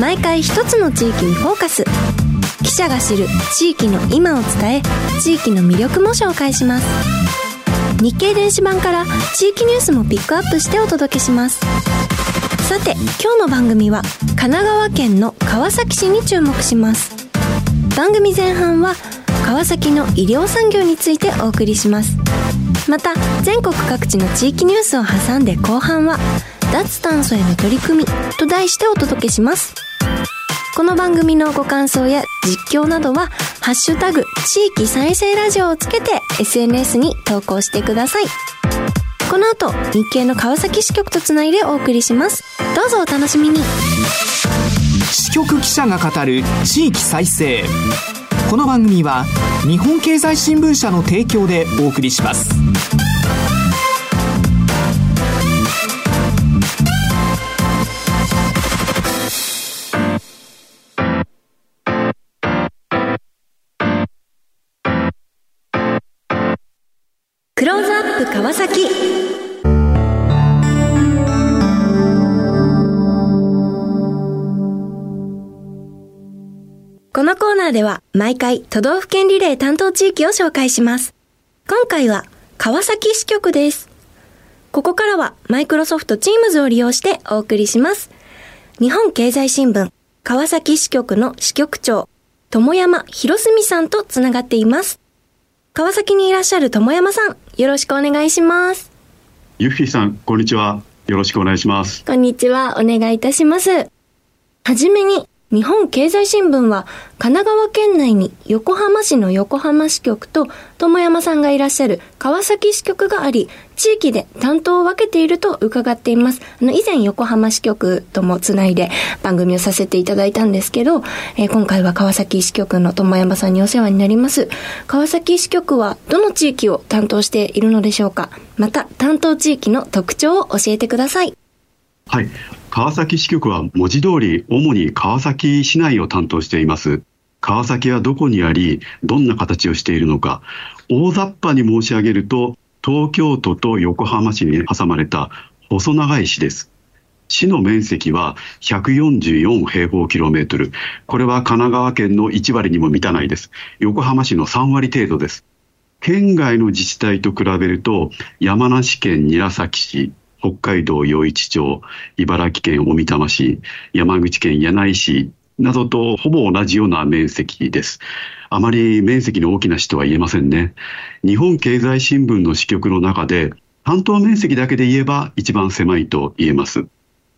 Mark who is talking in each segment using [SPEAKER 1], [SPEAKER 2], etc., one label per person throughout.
[SPEAKER 1] 毎回一つの地域にフォーカス。記者が知る地域の今を伝え地域の魅力も紹介します。日経電子版から地域ニュースもピックアップしてお届けします。さて今日の番組は神奈川県の川崎市に注目します。番組前半は川崎の医療産業についてお送りします。また全国各地の地域ニュースを挟んで後半は脱炭素への取り組みと題してお届けします。この番組のご感想や実況などは、ハッシュタグ、地域再生ラジオをつけて SNS に投稿してください。この後、日経の川崎支局とつないでお送りします。どうぞお楽しみに。
[SPEAKER 2] 支局記者が語る地域再生。この番組は、日本経済新聞社の提供でお送りします。
[SPEAKER 1] クローズアップ川崎このコーナーでは毎回都道府県リレー担当地域を紹介します。今回は川崎支局です。ここからはマイクロソフト Teams を利用してお送りします。日本経済新聞川崎支局の支局長、友山博澄さんとつながっています。川崎にいらっしゃる友山さん、よろしくお願いします。
[SPEAKER 3] ゆっフィさん、こんにちは。よろしくお願いします。
[SPEAKER 1] こんにちは。お願いいたします。はじめに、日本経済新聞は神奈川県内に横浜市の横浜支局と友山さんがいらっしゃる川崎支局があり、地域で担当を分けていると伺っています。あの、以前横浜支局ともつないで番組をさせていただいたんですけど、えー、今回は川崎支局の友山さんにお世話になります。川崎支局はどの地域を担当しているのでしょうかまた、担当地域の特徴を教えてください。
[SPEAKER 3] はい。川崎支局は文字通り主に川崎市内を担当しています。川崎はどこにあり、どんな形をしているのか。大雑把に申し上げると、東京都と横浜市に挟まれた細長い市です。市の面積は144平方キロメートル。これは神奈川県の1割にも満たないです。横浜市の3割程度です。県外の自治体と比べると、山梨県韮崎市、北海道余市町、茨城県小美玉市、山口県柳井市などとほぼ同じような面積です。あまり面積の大きな市とは言えませんね。日本経済新聞の支局の中で、半島面積だけで言えば一番狭いと言えます。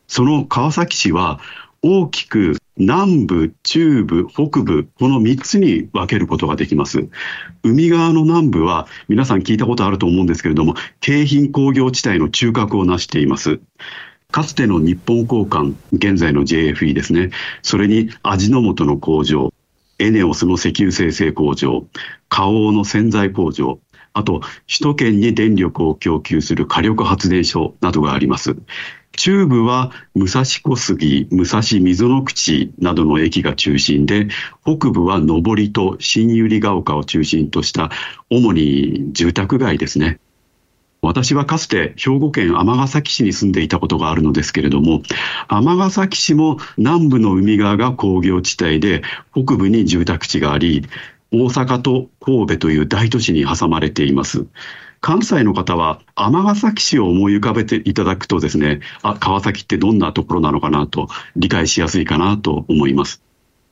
[SPEAKER 3] その川崎市は大きく南部、中部、北部、この3つに分けることができます。海側の南部は皆さん聞いたことあると思うんですけれども、京浜工業地帯の中核を成しています。かつての日本交換、現在の JFE ですね。それに味の素の工場、エネオスの石油生成工場、花王の洗剤工場、あと、首都圏に電力を供給する火力発電所などがあります。中部は武蔵小杉、武蔵溝の口などの駅が中心で、北部は上りと新百合ヶ丘を中心とした主に住宅街ですね。私はかつて兵庫県尼崎市に住んでいたことがあるのですけれども、尼崎市も南部の海側が工業地帯で、北部に住宅地があり、大阪と神戸という大都市に挟まれています。関西の方は尼崎市を思い浮かべていただくとですね、あ、川崎ってどんなところなのかなと理解しやすいかなと思います。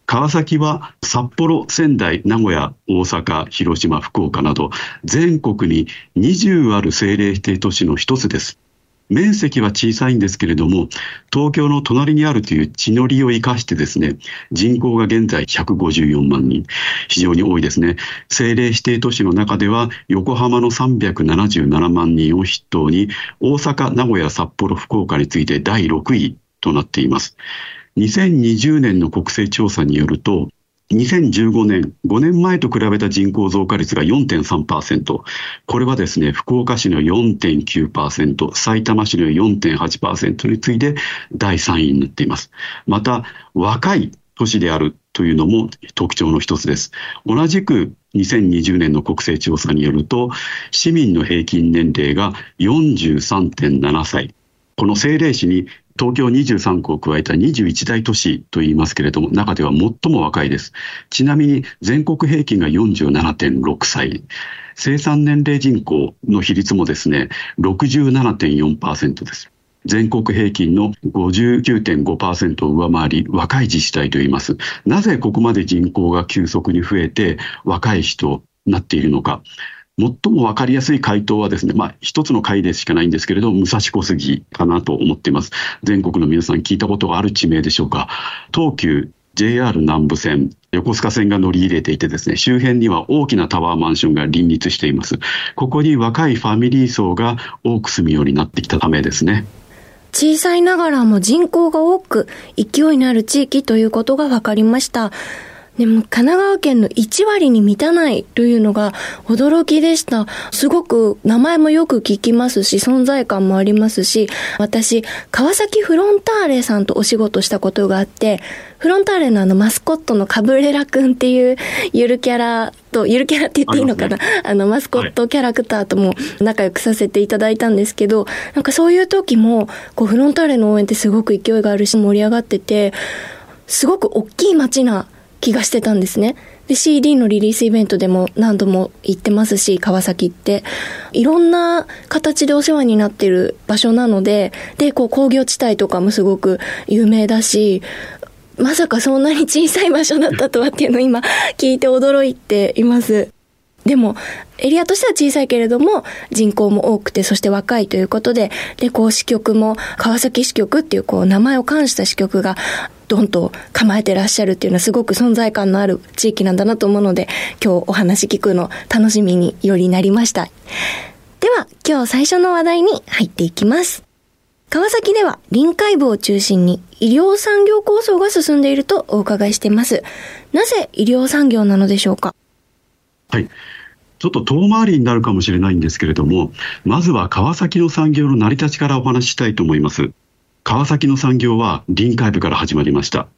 [SPEAKER 3] 川崎は札幌、仙台、名古屋、大阪、広島、福岡など全国に20ある政令指定都市の一つです。面積は小さいんですけれども、東京の隣にあるという地の利を生かしてですね、人口が現在154万人、非常に多いですね。政令指定都市の中では、横浜の377万人を筆頭に、大阪、名古屋、札幌、福岡について第6位となっています。2020年の国勢調査によると、2015年、5年前と比べた人口増加率が4.3%。これはですね、福岡市の4.9%、埼玉市の4.8%に次いで第3位になっています。また、若い都市であるというのも特徴の一つです。同じく2020年の国勢調査によると、市民の平均年齢が43.7歳。この政令市に東京23区を加えた21大都市と言いますけれども、中では最も若いです。ちなみに全国平均が47.6歳。生産年齢人口の比率もですね、67.4%です。全国平均の59.5%を上回り、若い自治体と言います。なぜここまで人口が急速に増えて、若い人になっているのか。最も分かりやすい回答はですね、まあ、一つの回でしかないんですけれど、武蔵小杉かなと思っています。全国の皆さん聞いたことがある地名でしょうか。東急 JR 南部線、横須賀線が乗り入れていてですね、周辺には大きなタワーマンションが林立しています。ここに若いファミリー層が多く住むようになってきたためですね。
[SPEAKER 1] 小さいながらも人口が多く勢いのある地域ということが分かりました。でも神奈川県の1割に満たないというのが驚きでした。すごく名前もよく聞きますし、存在感もありますし、私、川崎フロンターレさんとお仕事したことがあって、フロンターレのあのマスコットのカブレラくんっていうゆるキャラと、ゆるキャラって言っていいのかな？あ、ね,、の、マスコットキャラクターとも仲良くさせていただいたんですけど、なんかそういう時も、こうフロンターレの応援ってすごく勢いがあるし盛り上がってて、すごく大きい街な気がしてたんですね。で、CD のリリースイベントでも何度も行ってますし、川崎って。いろんな形でお世話になってる場所なので、で、こう工業地帯とかもすごく有名だし、まさかそんなに小さい場所だったとはっていうのを今聞いて驚いています。でも、エリアとしては小さいけれども、人口も多くて、そして若いということで、で、こう支局も、川崎支局っていうこう名前を冠した支局が、ドンと構えてらっしゃるっていうのはすごく存在感のある地域なんだなと思うので、今日お話聞くの楽しみによりなりました。では、今日最初の話題に入っていきます。川崎では臨海部を中心に医療産業構想が進んでいるとお伺いしています。なぜ医療産業なのでしょうか？
[SPEAKER 3] はい。ちょっと遠回りになるかもしれないんですけれども、まずは川崎の産業の成り立ちからお話ししたいと思います。川崎の産業は臨海部から始まりました。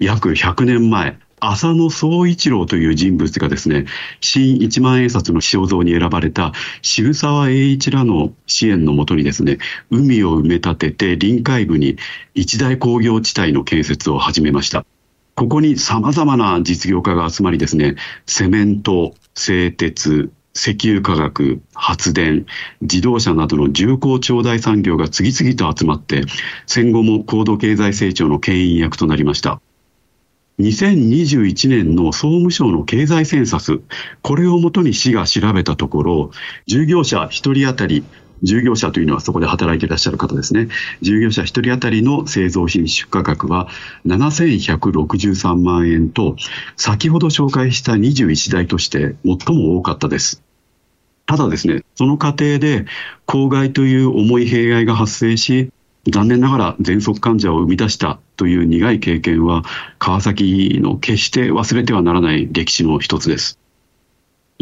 [SPEAKER 3] 約100年前、浅野総一郎という人物がですね、新一万円札の肖像に選ばれた渋沢栄一らの支援のもとにですね、海を埋め立てて臨海部に一大工業地帯の建設を始めました。ここに様々な実業家が集まりですね、セメント、製鉄、石油化学、発電、自動車などの重厚長大産業が次々と集まって、戦後も高度経済成長の牽引役となりました。2021年の総務省の経済センサス、これをもとに市が調べたところ、従業者1人当たり従業者というのはそこで働いていらっしゃる方ですね。従業者1人当たりの製造品出荷額は7163万円と、先ほど紹介した21台として最も多かったです。ただですね、その過程で公害という重い弊害が発生し、残念ながら喘息患者を生み出したという苦い経験は川崎の決して忘れてはならない歴史の一つです。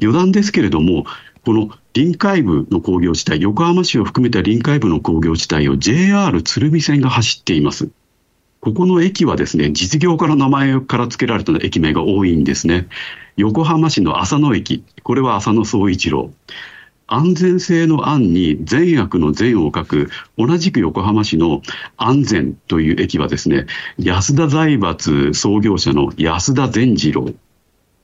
[SPEAKER 3] 余談ですけれども、この臨海部の工業地帯、横浜市を含めた臨海部の工業地帯を JR 鶴見線が走っています。ここの駅はですね、実業家の名前から付けられた駅名が多いんですね。横浜市の浅野駅、これは浅野総一郎。安全性の安に善悪の善を書く、同じく横浜市の安全という駅はですね、安田財閥創業者の安田善次郎。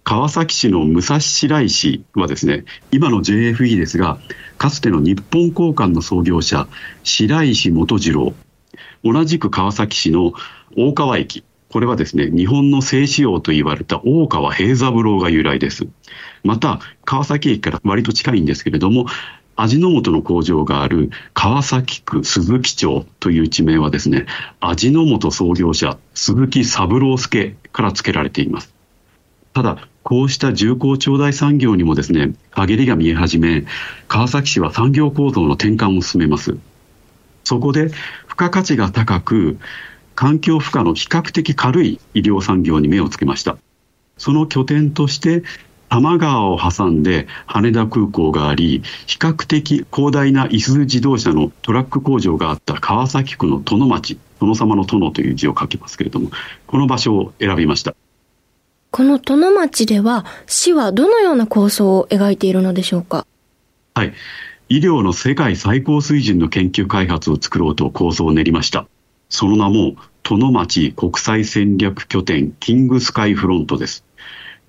[SPEAKER 3] 川崎市の武蔵白石はですね、今の JFE ですが、かつての日本交換の創業者、白石元次郎、同じく川崎市の大川駅、これはですね、日本の静止王と言われた大川平三郎が由来です。また、川崎駅から割と近いんですけれども、味の素の工場がある川崎区鈴木町という地名はですね、味の素創業者鈴木三郎助から付けられています。ただ、こうした重工長大産業にもですね、陰りが見え始め、川崎市は産業構造の転換を進めます。そこで、付加価値が高く、環境負荷の比較的軽い医療産業に目をつけました。その拠点として、多摩川を挟んで羽田空港があり、比較的広大な伊豆自動車のトラック工場があった川崎区の殿町、殿様の殿という字を書きますけれども、この場所を選びました。
[SPEAKER 1] この殿町では、市はどのような構想を描いているのでしょうか？
[SPEAKER 3] はい。医療の世界最高水準の研究開発を作ろうと構想を練りました。その名も、殿町国際戦略拠点キングスカイフロントです。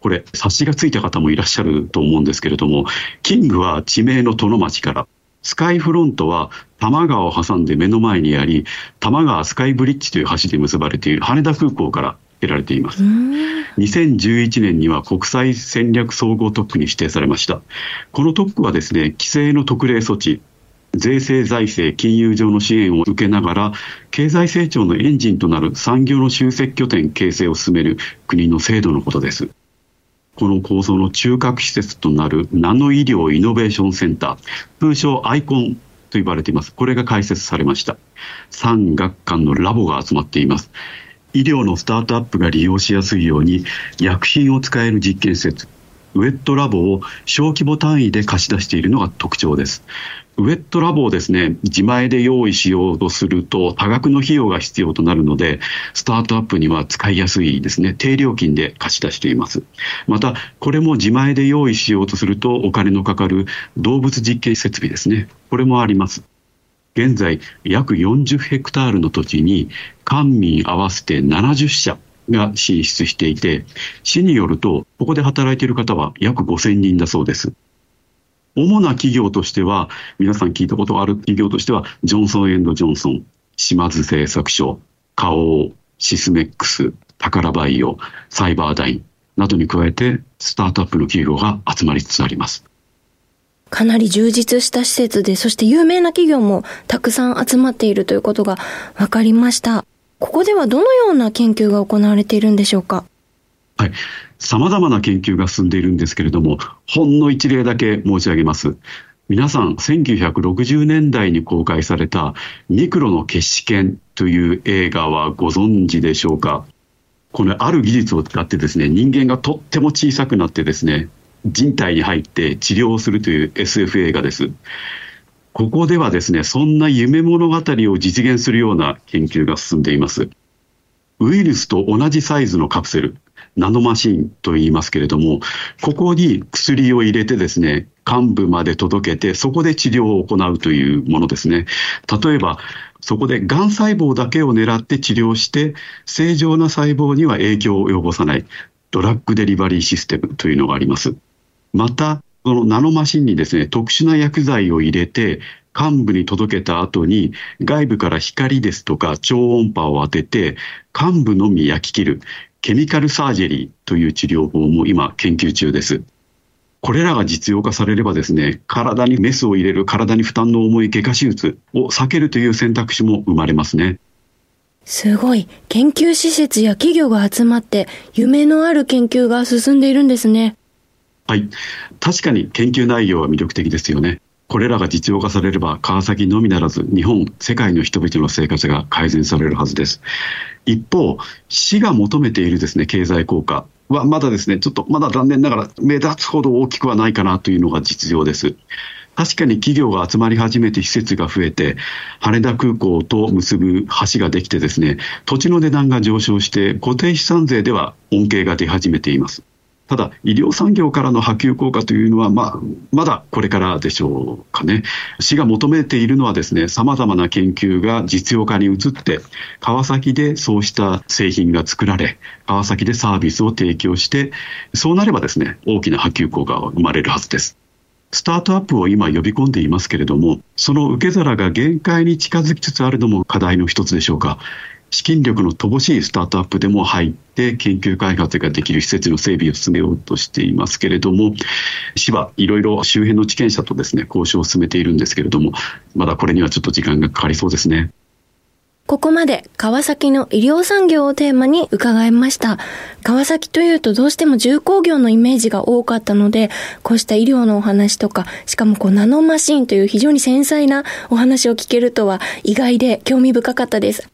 [SPEAKER 3] これ、察しがついた方もいらっしゃると思うんですけれども、キングは地名の殿町から、スカイフロントは多摩川を挟んで目の前にあり、多摩川スカイブリッジという橋で結ばれている羽田空港から得られています。2011年には国際戦略総合特区に指定されました。この特区はですね、規制の特例措置、税制財政、金融上の支援を受けながら、経済成長のエンジンとなる産業の集積拠点形成を進める国の制度のことです。この構想の中核施設となるナノ医療イノベーションセンター、通称アイコンと呼ばれています。これが開設されました。産学官のラボが集まっています。医療のスタートアップが利用しやすいように薬品を使える実験施設ウェットラボを小規模単位で貸し出しているのが特徴です。ウェットラボをですね自前で用意しようとすると多額の費用が必要となるのでスタートアップには使いやすいですね。低料金で貸し出しています。またこれも自前で用意しようとするとお金のかかる動物実験設備ですね。これもあります。現在約40ヘクタールの土地に官民合わせて70社が進出していて、市によると、ここで働いている方は約5000人だそうです。主な企業としては、皆さん聞いたことがある企業としては、ジョンソンエンドジョンソン、島津製作所、花王、シスメックス、宝バイオ、サイバーダインなどに加えて、スタートアップの企業が集まりつつあります。
[SPEAKER 1] かなり充実した施設で、そして有名な企業もたくさん集まっているということが分かりました。ここではどのような研究が行われているんでしょうか？
[SPEAKER 3] はい。様々な研究が進んでいるんですけれども、ほんの一例だけ申し上げます。皆さん、1960年代に公開されたミクロの決死剣という映画はご存知でしょうか？このある技術を使ってですね、人間がとっても小さくなってですね、人体に入って治療をするという SF 映画です。ここではですね、そんな夢物語を実現するような研究が進んでいます。ウイルスと同じサイズのカプセル、ナノマシンと言いますけれども、ここに薬を入れてですね、幹部まで届けて、そこで治療を行うというものですね。例えば、そこでがん細胞だけを狙って治療して、正常な細胞には影響を及ぼさない、ドラッグデリバリーシステムというのがあります。また、そのナノマシンにですね、特殊な薬剤を入れて、幹部に届けた後に外部から光ですとか超音波を当てて幹部のみ焼き切るケミカルサージェリーという治療法も今研究中です。これらが実用化されればですね、体にメスを入れる体に負担の重い外科手術を避けるという選択肢も生まれますね。
[SPEAKER 1] すごい。研究施設や企業が集まって夢のある研究が進んでいるんですね。
[SPEAKER 3] はい。確かに研究内容は魅力的ですよね。これらが実用化されれば、川崎のみならず、日本、世界の人々の生活が改善されるはずです。一方、市が求めているですね、経済効果は、まだですね、ちょっとまだ残念ながら目立つほど大きくはないかなというのが実情です。確かに企業が集まり始めて施設が増えて、羽田空港と結ぶ橋ができてですね、土地の値段が上昇して、固定資産税では恩恵が出始めています。ただ、医療産業からの波及効果というのは、まあ、まだこれからでしょうかね。市が求めているのはですね、様々な研究が実用化に移って、川崎でそうした製品が作られ、川崎でサービスを提供して、そうなればですね、大きな波及効果が生まれるはずです。スタートアップを今呼び込んでいますけれども、その受け皿が限界に近づきつつあるのも課題の一つでしょうか。資金力の乏しいスタートアップでも入って研究開発ができる施設の整備を進めようとしていますけれども市はいろいろ周辺の地権者とですね交渉を進めているんですけれどもまだこれにはちょっと時間がかかりそうですね。
[SPEAKER 1] ここまで川崎の医療産業をテーマに伺いました。川崎というとどうしても重工業のイメージが多かったので、こうした医療のお話とか、しかもこうナノマシンという非常に繊細なお話を聞けるとは意外で興味深かったです。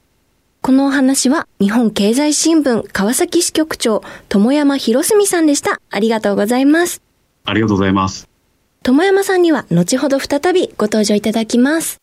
[SPEAKER 1] このお話は日本経済新聞川崎支局長、友山博澄さんでした。ありがとうございます。
[SPEAKER 3] ありがとうございます。
[SPEAKER 1] 友山さんには後ほど再びご登場いただきます。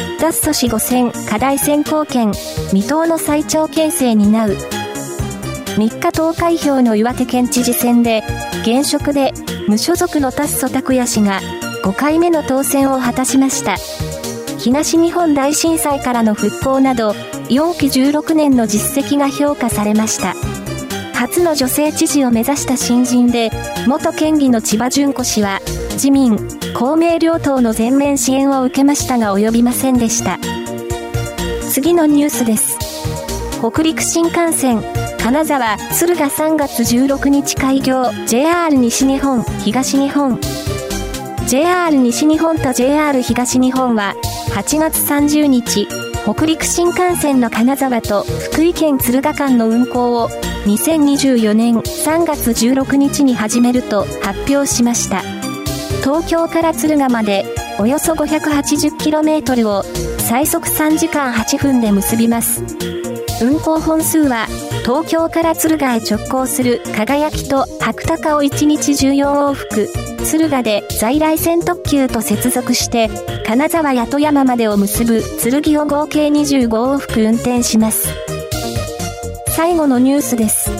[SPEAKER 4] 脱素子5選課題選考権未踏の最長形成担う。3日投開票の岩手県知事選で現職で無所属の達祖拓也氏が5回目の当選を果たしました。東日本大震災からの復興など4期16年の実績が評価されました。初の女性知事を目指した新人で元県議の千葉淳子氏は自民公明両党の全面支援を受けましたが及びませんでした。次のニュースです。北陸新幹線、金沢、敦賀3月16日開業、JR 西日本、東日本。JR 西日本と JR 東日本は、8月30日、北陸新幹線の金沢と福井県敦賀間の運行を2024年3月16日に始めると発表しました。東京から敦賀までおよそ 580km を最速3時間8分で結びます。運行本数は東京から敦賀へ直行する輝きと白鷹を1日14往復、敦賀で在来線特急と接続して金沢や富山までを結ぶ剣を合計25往復運転します。最後のニュースです。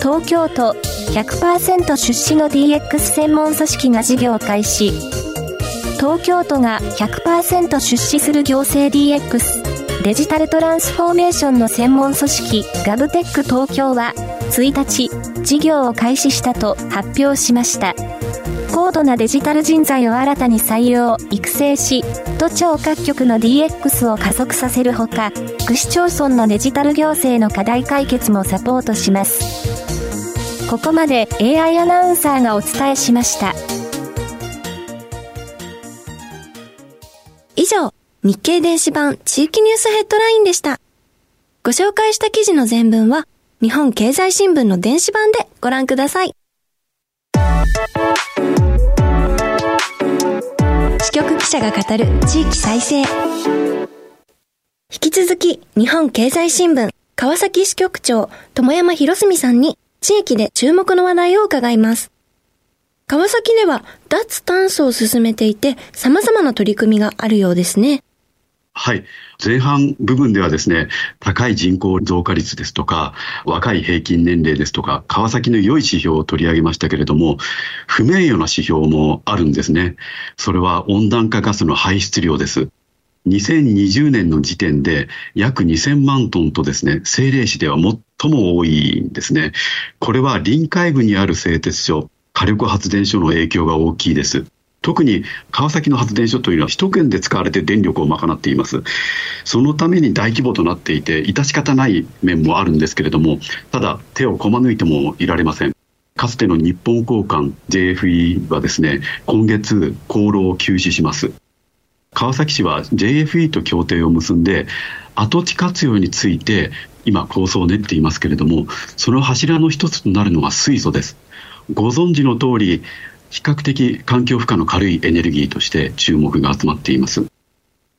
[SPEAKER 4] 東京都100%出資の DX 専門組織が事業開始。東京都が100%出資する行政 DX デジタルトランスフォーメーションの専門組織ガブテック東京は1日事業を開始したと発表しました。高度なデジタル人材を新たに採用、育成し、都庁各局の DX を加速させるほか、区市町村のデジタル行政の課題解決もサポートします。ここまで AI アナウンサーがお伝えしました。
[SPEAKER 1] 以上、日経電子版地域ニュースヘッドラインでした。ご紹介した記事の全文は、日本経済新聞の電子版でご覧ください。支局記者が語る地域再生。引き続き、日本経済新聞川崎支局長、友山博澄さんに地域で注目の話題を伺います。川崎では脱炭素を進めていて様々な取り組みがあるようですね。
[SPEAKER 3] はい。前半部分ではですね、高い人口増加率ですとか、若い平均年齢ですとか、川崎の良い指標を取り上げましたけれども、不名誉な指標もあるんですね。それは温暖化ガスの排出量です。2020年の時点で約2000万トンとですね、政令市では最も多いんですね。これは臨海部にある製鉄所、火力発電所の影響が大きいです。特に川崎の発電所というのは首都圏で使われて電力を賄っています。そのために大規模となっていて、致し方ない面もあるんですけれども、ただ手をこま抜いてもいられません。かつての日本交換 JFE はですね、今月、航路を休止します。川崎市は JFE と協定を結んで跡地活用について今構想を練っていますけれどもその柱の一つとなるのが水素ですご存知の通り比較的環境負荷の軽いエネルギーとして注目が集まっています。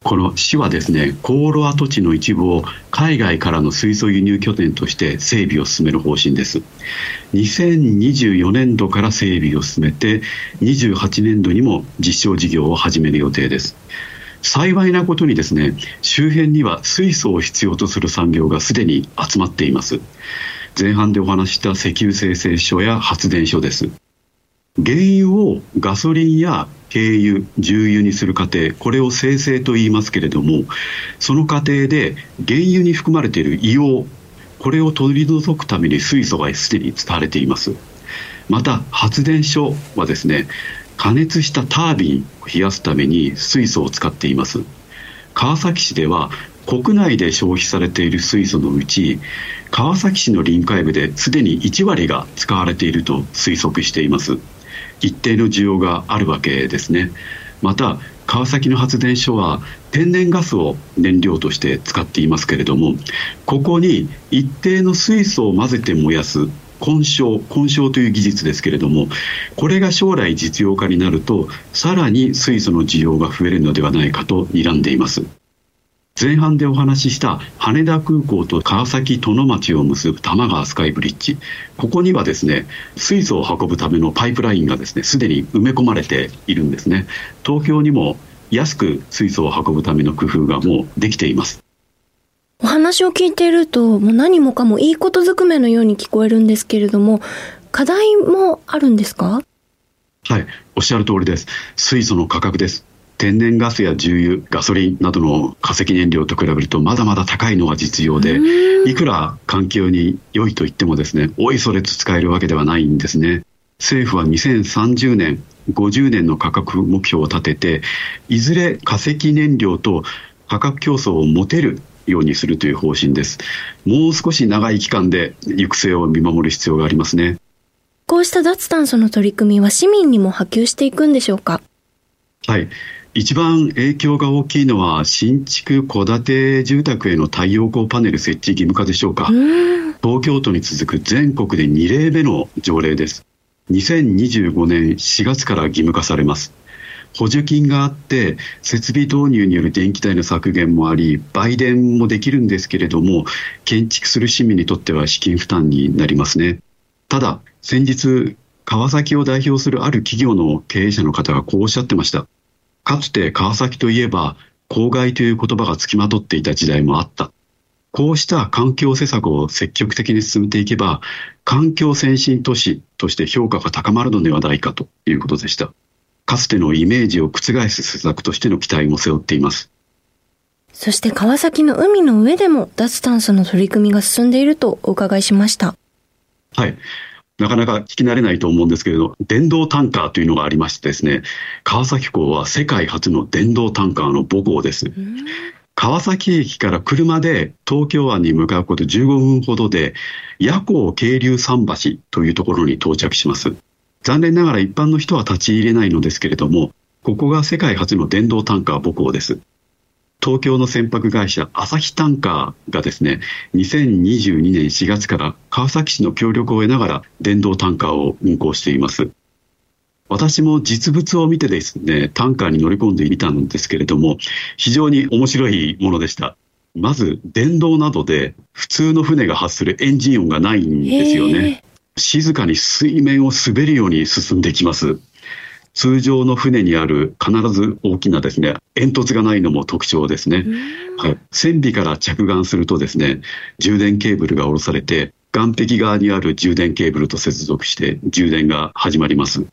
[SPEAKER 3] この市はですね航路跡地の一部を海外からの水素輸入拠点として整備を進める方針です。2024年度から整備を進めて28年度にも実証事業を始める予定です。幸いなことにですね周辺には水素を必要とする産業がすでに集まっています。前半でお話した石油精製所や発電所です。原油をガソリンや軽油重油にする過程これを生成と言いますけれどもその過程で原油に含まれている硫黄これを取り除くために水素がすでに使われています。また発電所はですね加熱したタービンを冷やすために水素を使っています。川崎市では国内で消費されている水素のうち川崎市の臨海部ですでに1割が使われていると推測しています。一定の需要があるわけですね。また川崎の発電所は天然ガスを燃料として使っていますけれどもここに一定の水素を混ぜて燃やす混焼混焼という技術ですけれどもこれが将来実用化になるとさらに水素の需要が増えるのではないかと睨んでいます。前半でお話しした羽田空港と川崎殿町を結ぶ多摩川スカイブリッジ。ここにはですね水素を運ぶためのパイプラインがですねすでに埋め込まれているんですね。東京にも安く水素を運ぶための工夫がもうできています。
[SPEAKER 1] お話を聞いているともう何もかもいいことずくめのように聞こえるんですけれども課題もあるんですか？
[SPEAKER 3] はいおっしゃる通りです。水素の価格です天然ガスや重油ガソリンなどの化石燃料と比べるとまだまだ高いのが実用でいくら環境に良いと言ってもですねおいそれと使えるわけではないんですね。政府は2030年50年の価格目標を立てていずれ化石燃料と価格競争を持てるようにするという方針です。もう少し長い期間で行く末を見守る必要がありますね。
[SPEAKER 1] こうした脱炭素の取り組みは市民にも波及していくんでしょうか？
[SPEAKER 3] はい一番影響が大きいのは新築戸建て住宅への太陽光パネル設置義務化でしょうか。東京都に続く全国で2例目の条例です。2025年4月から義務化されます。補助金があって設備導入による電気代の削減もあり売電もできるんですけれども建築する市民にとっては資金負担になりますね。ただ先日川崎を代表するある企業の経営者の方がこうおっしゃってましたかつて川崎といえば公害という言葉がつきまとっていた時代もあった。こうした環境施策を積極的に進めていけば、環境先進都市として評価が高まるのではないかということでした。かつてのイメージを覆す施策としての期待も背負っています。
[SPEAKER 1] そして川崎の海の上でも脱炭素の取り組みが進んでいるとお伺いしました。
[SPEAKER 3] はい。なかなか聞き慣れないと思うんですけれど、電動タンカーというのがありましてですね、川崎港は世界初の電動タンカーの母港です。川崎駅から車で東京湾に向かうこと15分ほどで、夜行渓流桟橋というところに到着します。残念ながら一般の人は立ち入れないのですけれども、ここが世界初の電動タンカー母港です。東京の船舶会社朝日タンカーがですね2022年4月から川崎市の協力を得ながら電動タンカーを運行しています。私も実物を見てですねタンカーに乗り込んでみたんですけれども非常に面白いものでした。まず電動などで普通の船が発するエンジン音がないんですよね。静かに水面を滑るように進んできます通常の船にある必ず大きなですね煙突がないのも特徴ですね、はい、船尾から着岸するとですね充電ケーブルが下ろされて岸壁側にある充電ケーブルと接続して充電が始まります。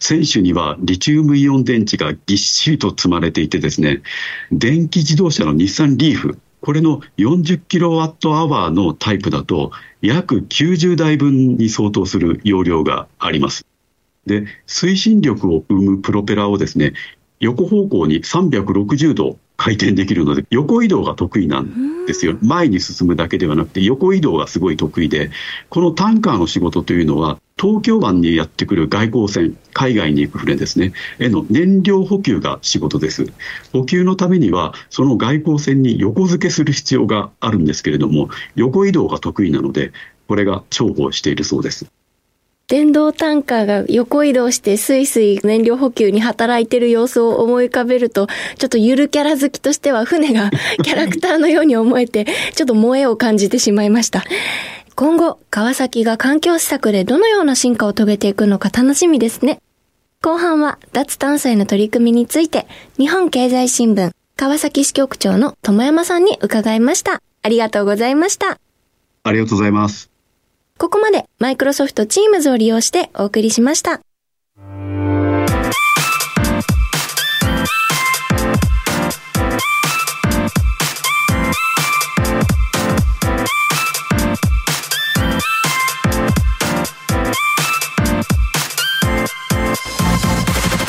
[SPEAKER 3] 船首にはリチウムイオン電池がぎっしりと積まれていてですね電気自動車の日産リーフこれの40キロワットアワーのタイプだと約90台分に相当する容量がありますで、推進力を生むプロペラをですね、横方向に360度回転できるので、横移動が得意なんですよ。前に進むだけではなくて、横移動がすごい得意で、このタンカーの仕事というのは、東京湾にやってくる外交船、海外に行く船ですね、への燃料補給が仕事です。補給のためには、その外交船に横付けする必要があるんですけれども、横移動が得意なので、これが重宝しているそうです。
[SPEAKER 1] 電動タンカーが横移動してスイスイ燃料補給に働いてる様子を思い浮かべると、ちょっとゆるキャラ好きとしては船が キャラクターのように思えて、ちょっと萌えを感じてしまいました。今後、川崎が環境施策でどのような進化を遂げていくのか楽しみですね。後半は脱炭素への取り組みについて、日本経済新聞川崎支局長の友山さんに伺いました。ありがとうございました。
[SPEAKER 3] ありがとうございます。
[SPEAKER 1] ここまでマイクロソフト Teams を利用してお送りしました。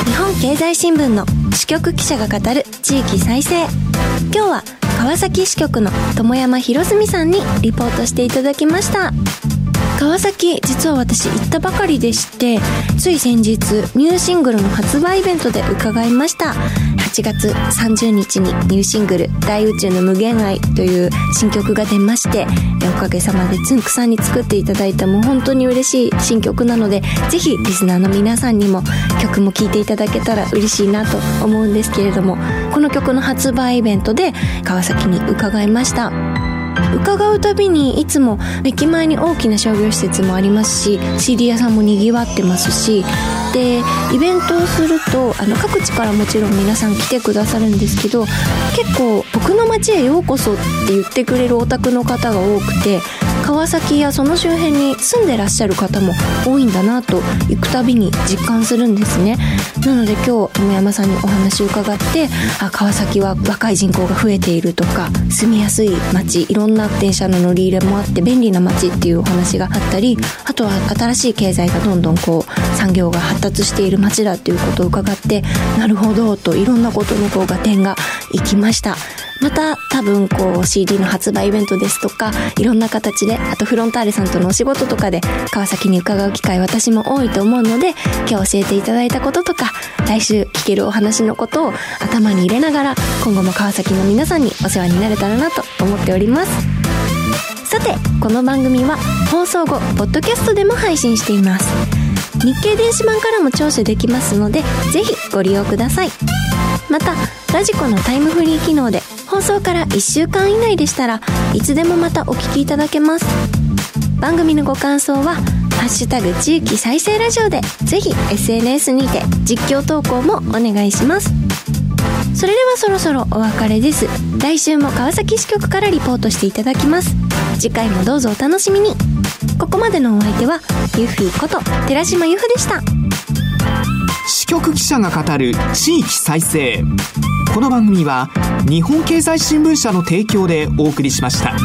[SPEAKER 1] 日本経済新聞の支局記者が語る地域再生今日は川崎支局の友山博澄さんにリポートしていただきました川崎実は私行ったばかりでしてつい先日ニューシングルの発売イベントで伺いました。8月30日にニューシングル「大宇宙の無限愛」という新曲が出ましておかげさまでつんくさんに作っていただいたもう本当に嬉しい新曲なのでぜひリスナーの皆さんにも曲も聴いていただけたら嬉しいなと思うんですけれどもこの曲の発売イベントで川崎に伺いました。伺うたびにいつも駅前に大きな商業施設もありますし CD 屋さんもにぎわってますしでイベントをするとあの各地からもちろん皆さん来てくださるんですけど結構「僕の街へようこそ」って言ってくれるお宅の方が多くて川崎やその周辺に住んでらっしゃる方も多いんだなと行くたびに実感するんですね。なので今日友山さんにお話を伺ってあ川崎は若い人口が増えているとか住みやすい街いろんな電車の乗り入れもあって便利な街っていうお話があったりあとは新しい経済がどんどんこう産業が発達している街だっていうことを伺ってなるほどといろんなことのこう合点がいきました。また多分こう CD の発売イベントですとかいろんな形であとフロンターレさんとのお仕事とかで川崎に伺う機会私も多いと思うので今日教えていただいたこととか来週聞けるお話のことを頭に入れながら今後も川崎の皆さんにお世話になれたらなと思っております。さてこの番組は放送後ポッドキャストでも配信しています。日経電子版からも聴取できますのでぜひご利用ください。またラジコのタイムフリー機能で放送から1週間以内でしたらいつでもまたお聞きいただけます。番組のご感想は「ハッシュタグ地域再生ラジオ」でぜひ SNS にて実況投稿もお願いします。それではそろそろお別れです。来週も川崎支局からリポートしていただきます。次回もどうぞお楽しみに。ここまでのお相手はゆふいこと寺島由布でした。
[SPEAKER 2] 支局記者が語る地域再生。この番組は日本経済新聞社の提供でお送りしました。